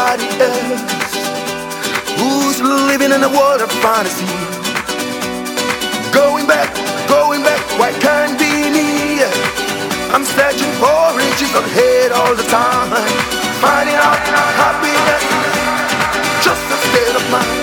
nobody else who's living in a world of fantasy. Going back, going back, why can't be me? I'm searching for riches of hate all the time, finding out happiness, just a state of mind,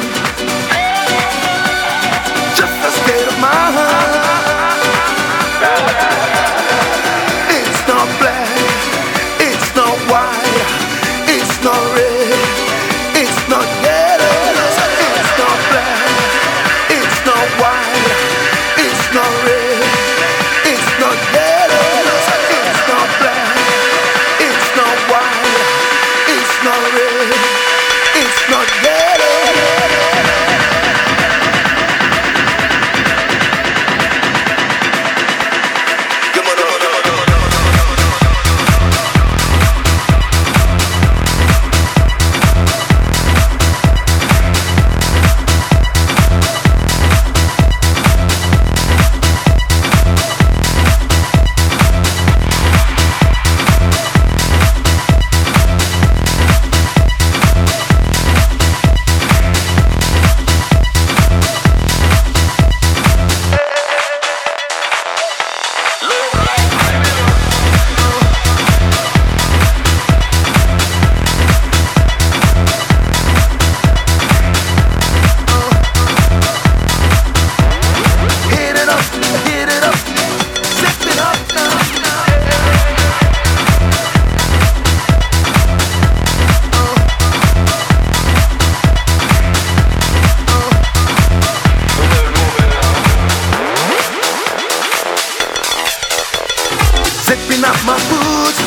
Zipping up my boots,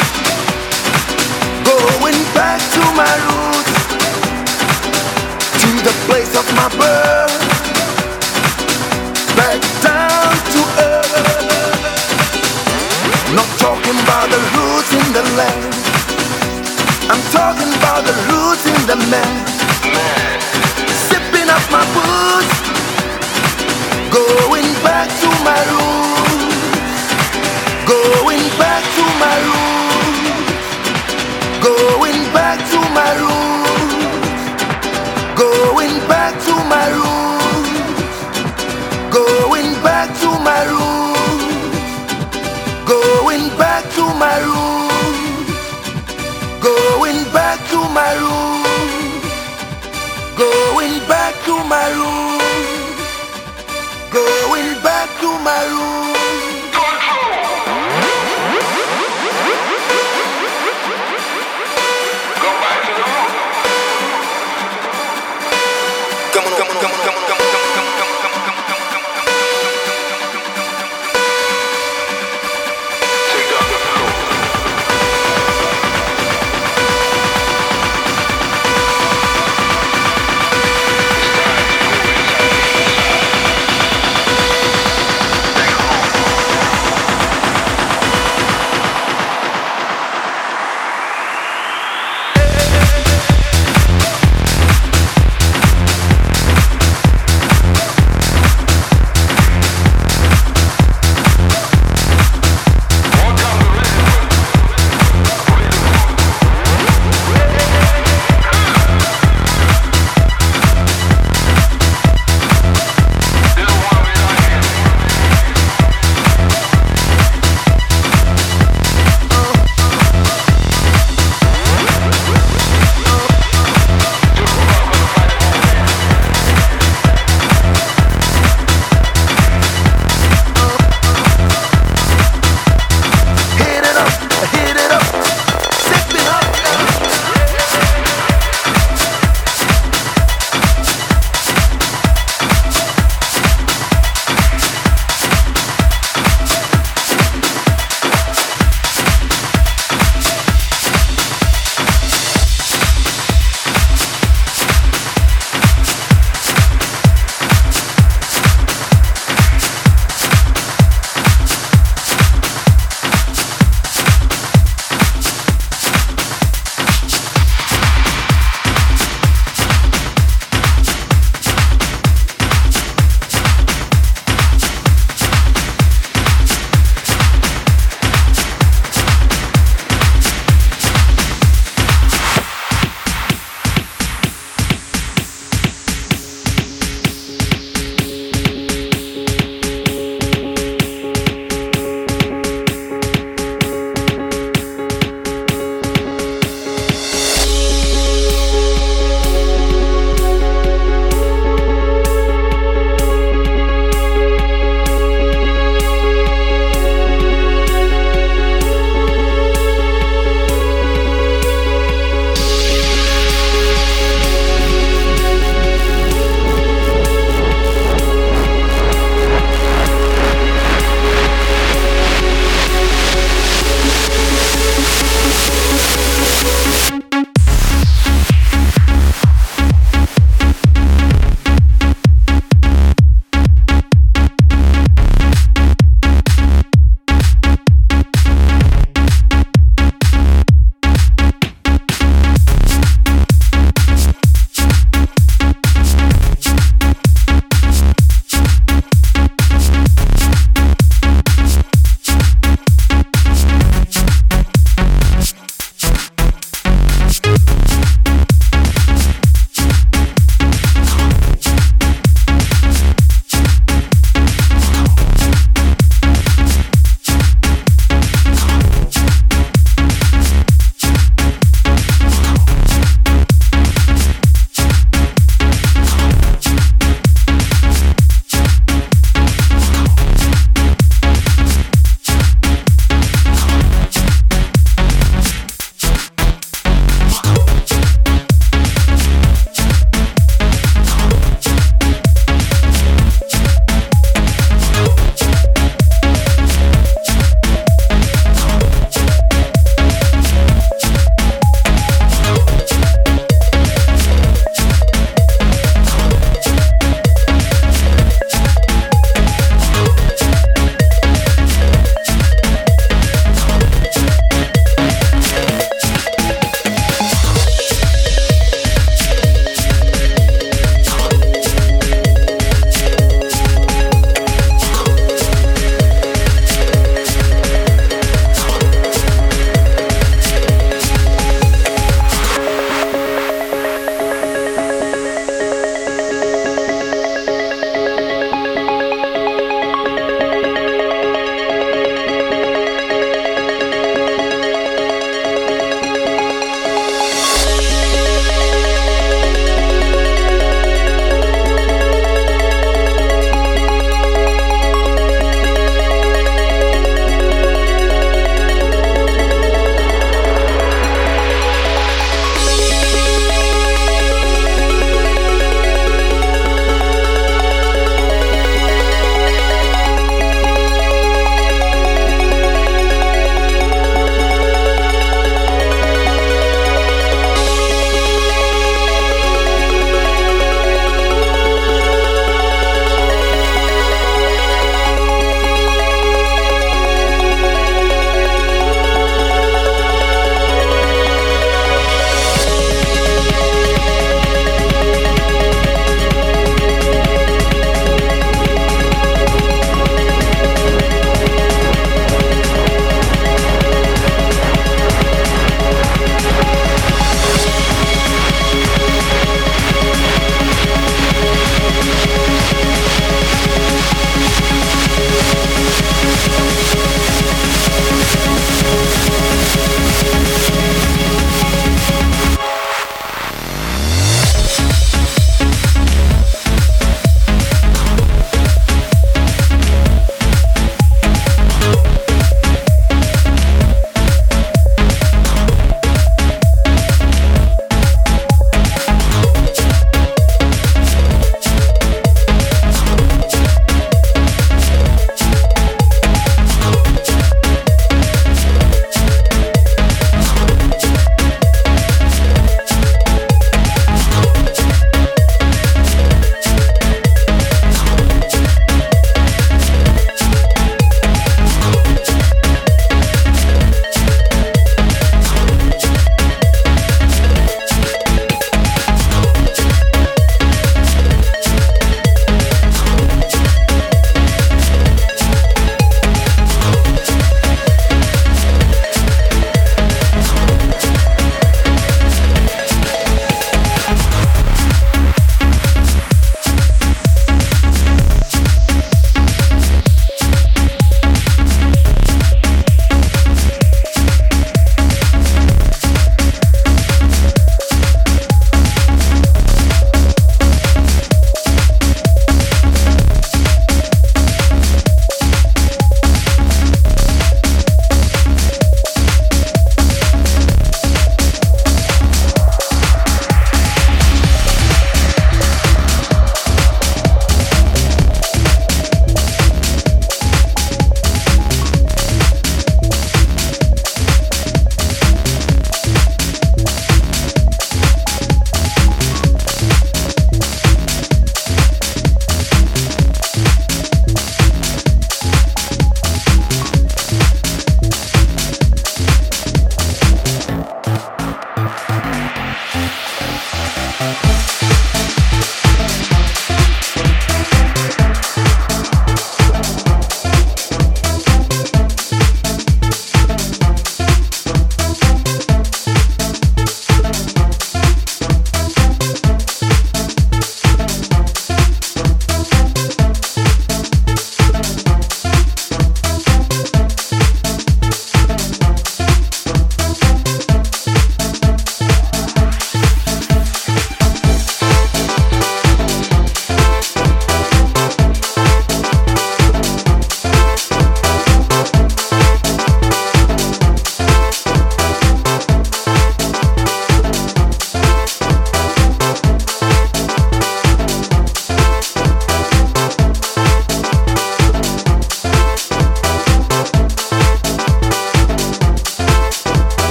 going back to my roots, to the place of my birth back down to earth. Not talking about the roots in the land. I'm talking about the roots in the man. Sipping up my booze, going back to my roots back to my room. Going back to my room. Going back to my room. Going back to my room. Going back to my room. Going back to my room. Going back to my room. Going back to my room.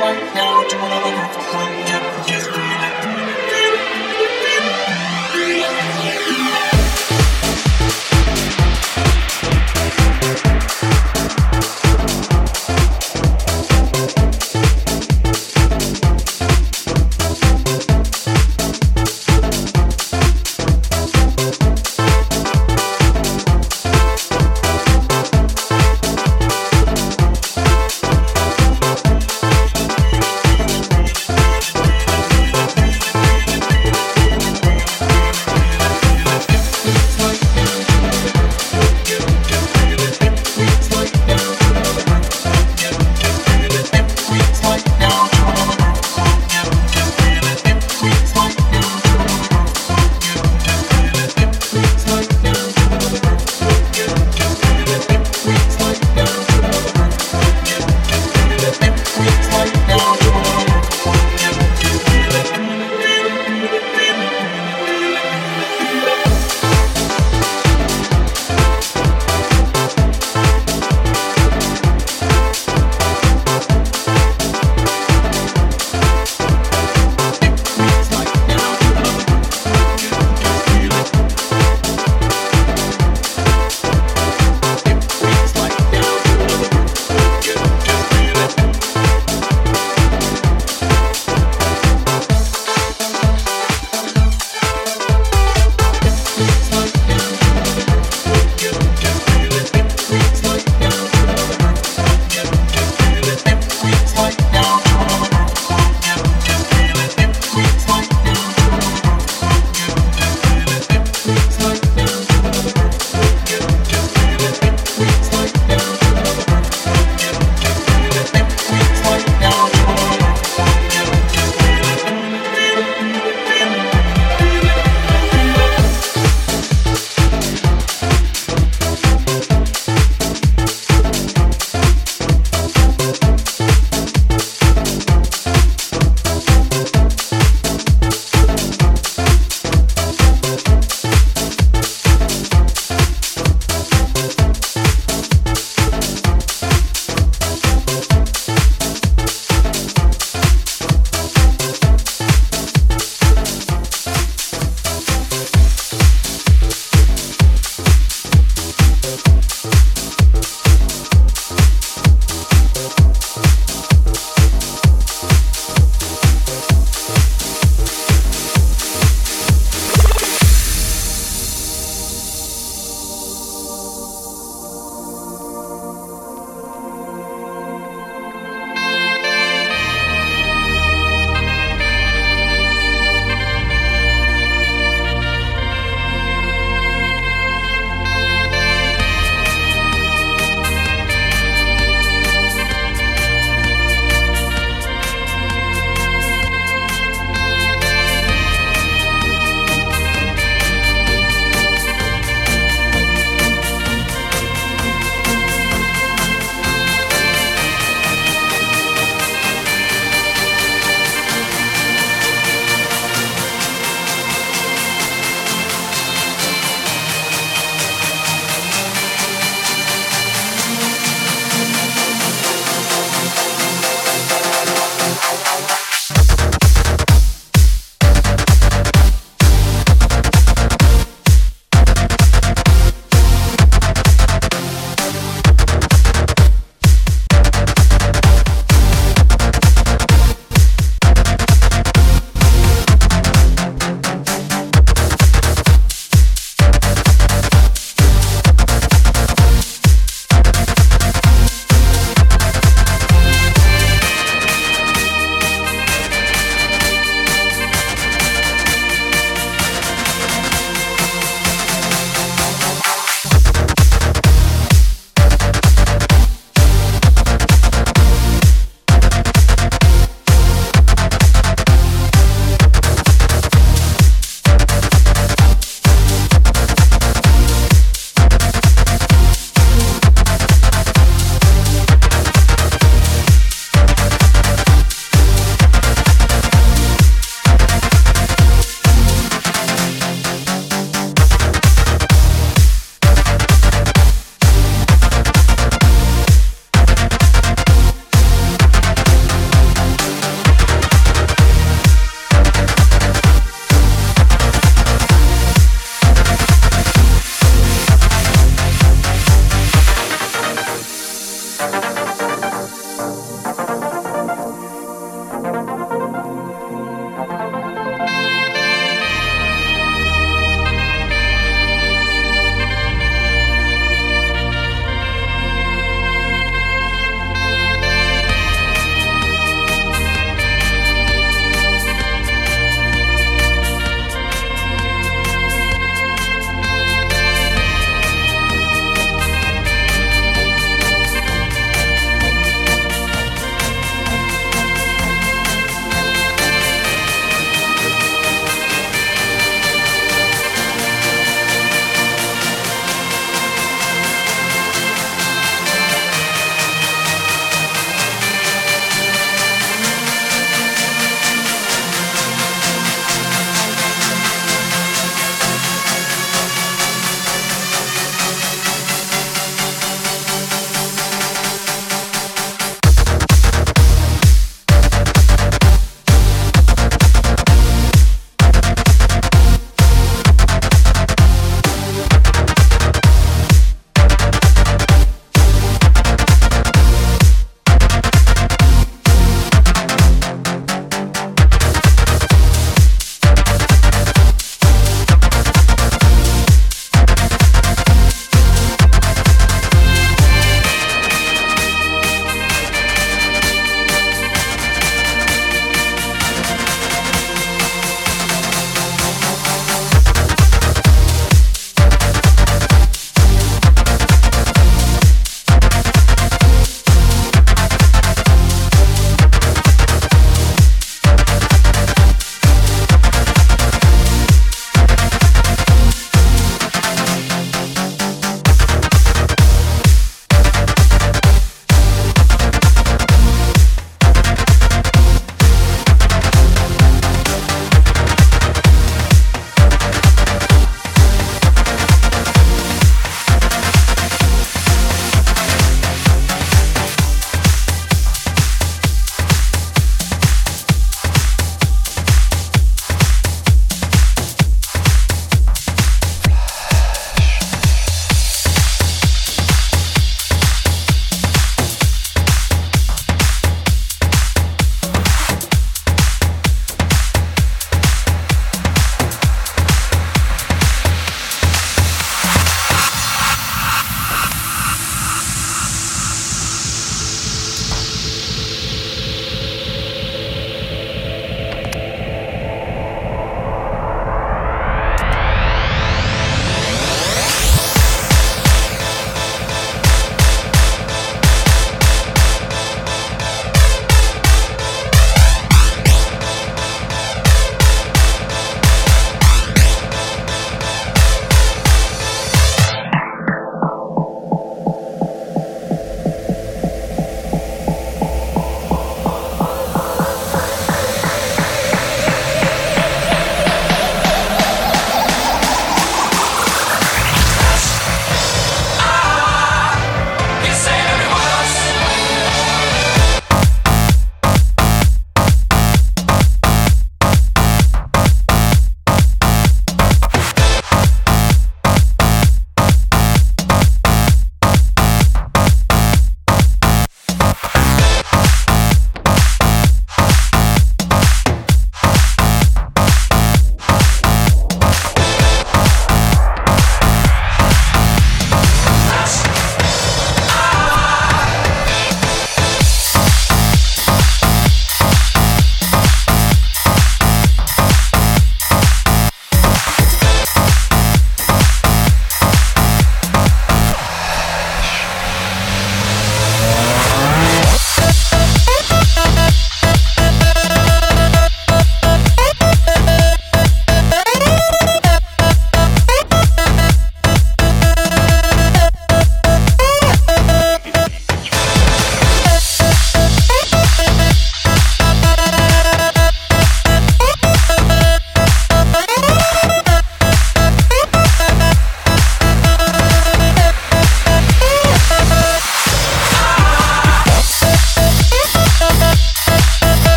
like now, do what I love for one year.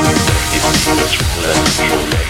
Electric, electric, electric.